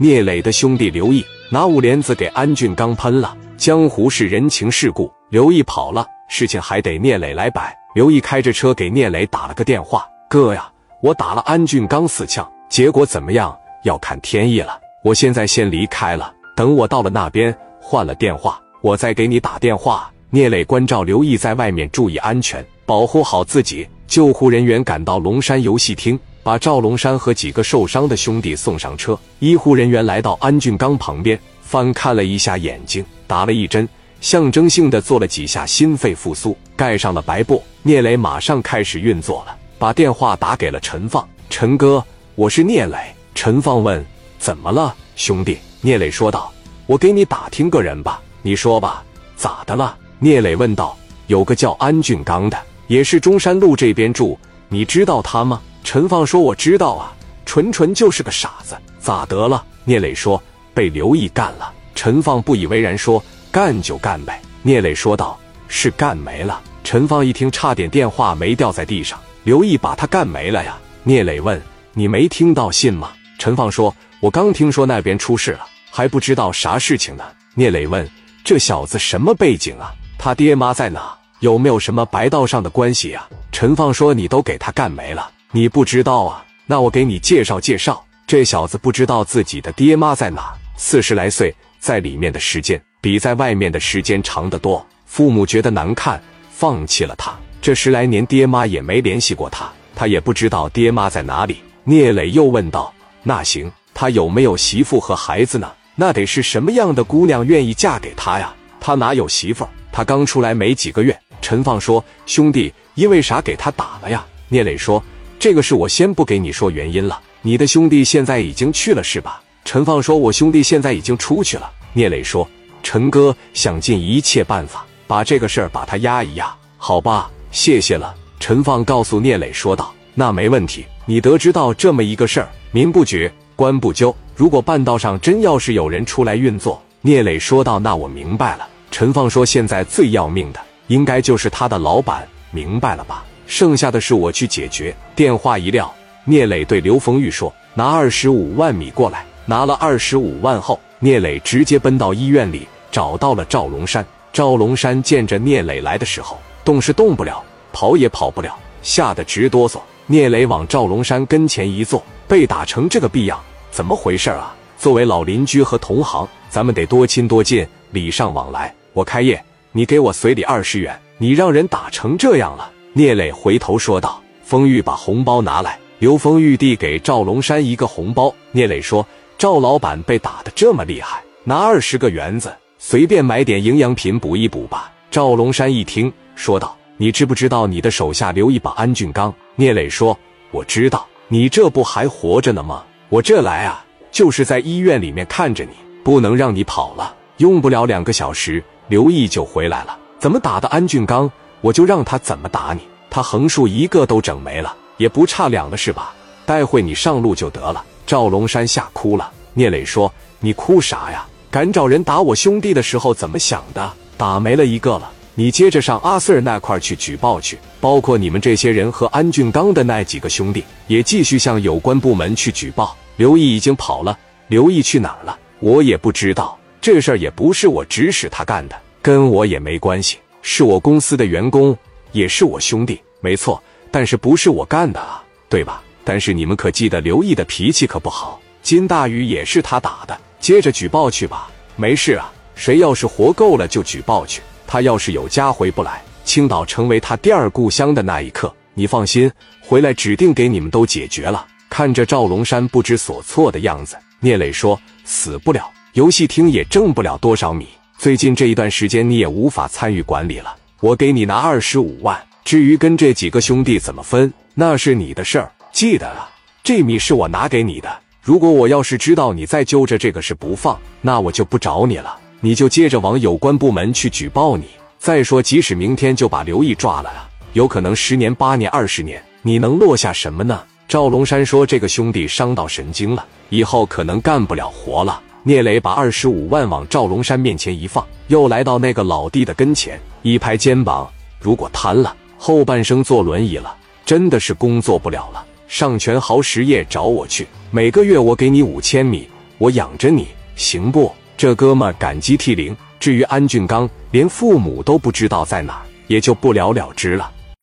聂磊的兄弟刘毅拿五莲子给安俊刚喷了。江湖是人情世故，刘毅跑了，事情还得聂磊来摆。刘毅开着车给聂磊打了个电话：“哥呀，我打了安俊刚四枪，结果怎么样？要看天意了。我现在先离开了，等我到了那边换了电话，我再给你打电话。”聂磊关照刘毅在外面注意安全，保护好自己。救护人员赶到龙山游戏厅，把赵龙山和几个受伤的兄弟送上车。医护人员来到安俊刚旁边，翻看了一下眼睛，打了一针，象征性的做了几下心肺复苏，盖上了白布。聂磊马上开始运作了，把电话打给了陈放。陈哥，我是聂磊。陈放问：“怎么了，兄弟？”聂磊说道：“我给你打听个人吧，你说吧，咋的了？”聂磊问道：“有个叫安俊刚的。”也是中山路这边住，你知道他吗？陈放说：“我知道啊，纯纯就是个傻子，咋得了？”聂磊说：“被刘毅干了。”陈放不以为然说：“干就干呗。”聂磊说道：“是干没了。”陈放一听，差点电话没掉在地上。刘毅把他干没了呀？聂磊问：“你没听到信吗？”陈放说：“我刚听说那边出事了，还不知道啥事情呢。”聂磊问：“这小子什么背景啊？他爹妈在哪？”有没有什么白道上的关系呀？陈放说：“你都给他干没了，你不知道啊？那我给你介绍介绍。这小子不知道自己的爹妈在哪，四十来岁，在里面的时间比在外面的时间长得多。父母觉得难看，放弃了他。这十来年，爹妈也没联系过他，他也不知道爹妈在哪里。”聂磊又问道：“那行，他有没有媳妇和孩子呢？那得是什么样的姑娘愿意嫁给他呀？他哪有媳妇？他刚出来没几个月。”陈放说：“兄弟，因为啥给他打了呀？”聂磊说：“这个事我先不给你说原因了。你的兄弟现在已经去了是吧？”陈放说：“我兄弟现在已经出去了。”聂磊说：“陈哥想尽一切办法把这个事儿把他压一压，好吧？谢谢了。”陈放告诉聂磊说道：“那没问题。你得知道这么一个事儿，民不举，官不究。如果半道上真要是有人出来运作，聂磊说道：‘那我明白了。’陈放说：‘现在最要命的。’”应该就是他的老板，明白了吧？剩下的事我去解决。电话一撂，聂磊对刘丰玉说：“拿二十五万米过来。”拿了二十五万后，聂磊直接奔到医院里，找到了赵龙山。赵龙山见着聂磊来的时候，动是动不了，跑也跑不了，吓得直哆嗦。聂磊往赵龙山跟前一坐，被打成这个逼样，怎么回事啊？作为老邻居和同行，咱们得多亲多近，礼尚往来。我开业。你给我随礼二十元，你让人打成这样了。聂磊回头说道：“丰玉，把红包拿来。”刘丰玉递给赵龙山一个红包。聂磊说：“赵老板被打的这么厉害，拿二十个元子，随便买点营养品补一补吧。”赵龙山一听，说道：“你知不知道你的手下留一把安俊刚？”聂磊说：“我知道，你这不还活着呢吗？我这来啊，就是在医院里面看着你，不能让你跑了。用不了两个小时。”刘毅就回来了，怎么打的安俊刚，我就让他怎么打你。他横竖一个都整没了，也不差两个是吧？待会你上路就得了。赵龙山吓哭了。聂磊说：“你哭啥呀？敢找人打我兄弟的时候怎么想的？打没了一个了，你接着上阿 Sir 那块去举报去，包括你们这些人和安俊刚的那几个兄弟，也继续向有关部门去举报。刘毅已经跑了，刘毅去哪儿了？我也不知道。”这事儿也不是我指使他干的，跟我也没关系，是我公司的员工，也是我兄弟，没错。但是不是我干的啊，对吧？但是你们可记得，刘毅的脾气可不好，金大宇也是他打的。接着举报去吧，没事啊。谁要是活够了就举报去。他要是有家回不来，青岛成为他第二故乡的那一刻，你放心，回来指定给你们都解决了。看着赵龙山不知所措的样子，聂磊说：“死不了。”游戏厅也挣不了多少米，最近这一段时间你也无法参与管理了。我给你拿二十五万，至于跟这几个兄弟怎么分，那是你的事儿。记得啊，这米是我拿给你的。如果我要是知道你再揪着这个事不放，那我就不找你了。你就接着往有关部门去举报你。再说，即使明天就把刘毅抓了啊，有可能十年、八年、二十年，你能落下什么呢？赵龙山说：“这个兄弟伤到神经了，以后可能干不了活了。”聂磊把二十五万往赵龙山面前一放，又来到那个老弟的跟前，一拍肩膀：“如果瘫了，后半生坐轮椅了，真的是工作不了了。上全豪实业找我去，每个月我给你五千米，我养着你，行不？”这哥们感激涕零。至于安俊刚，连父母都不知道在哪，也就不了了之了。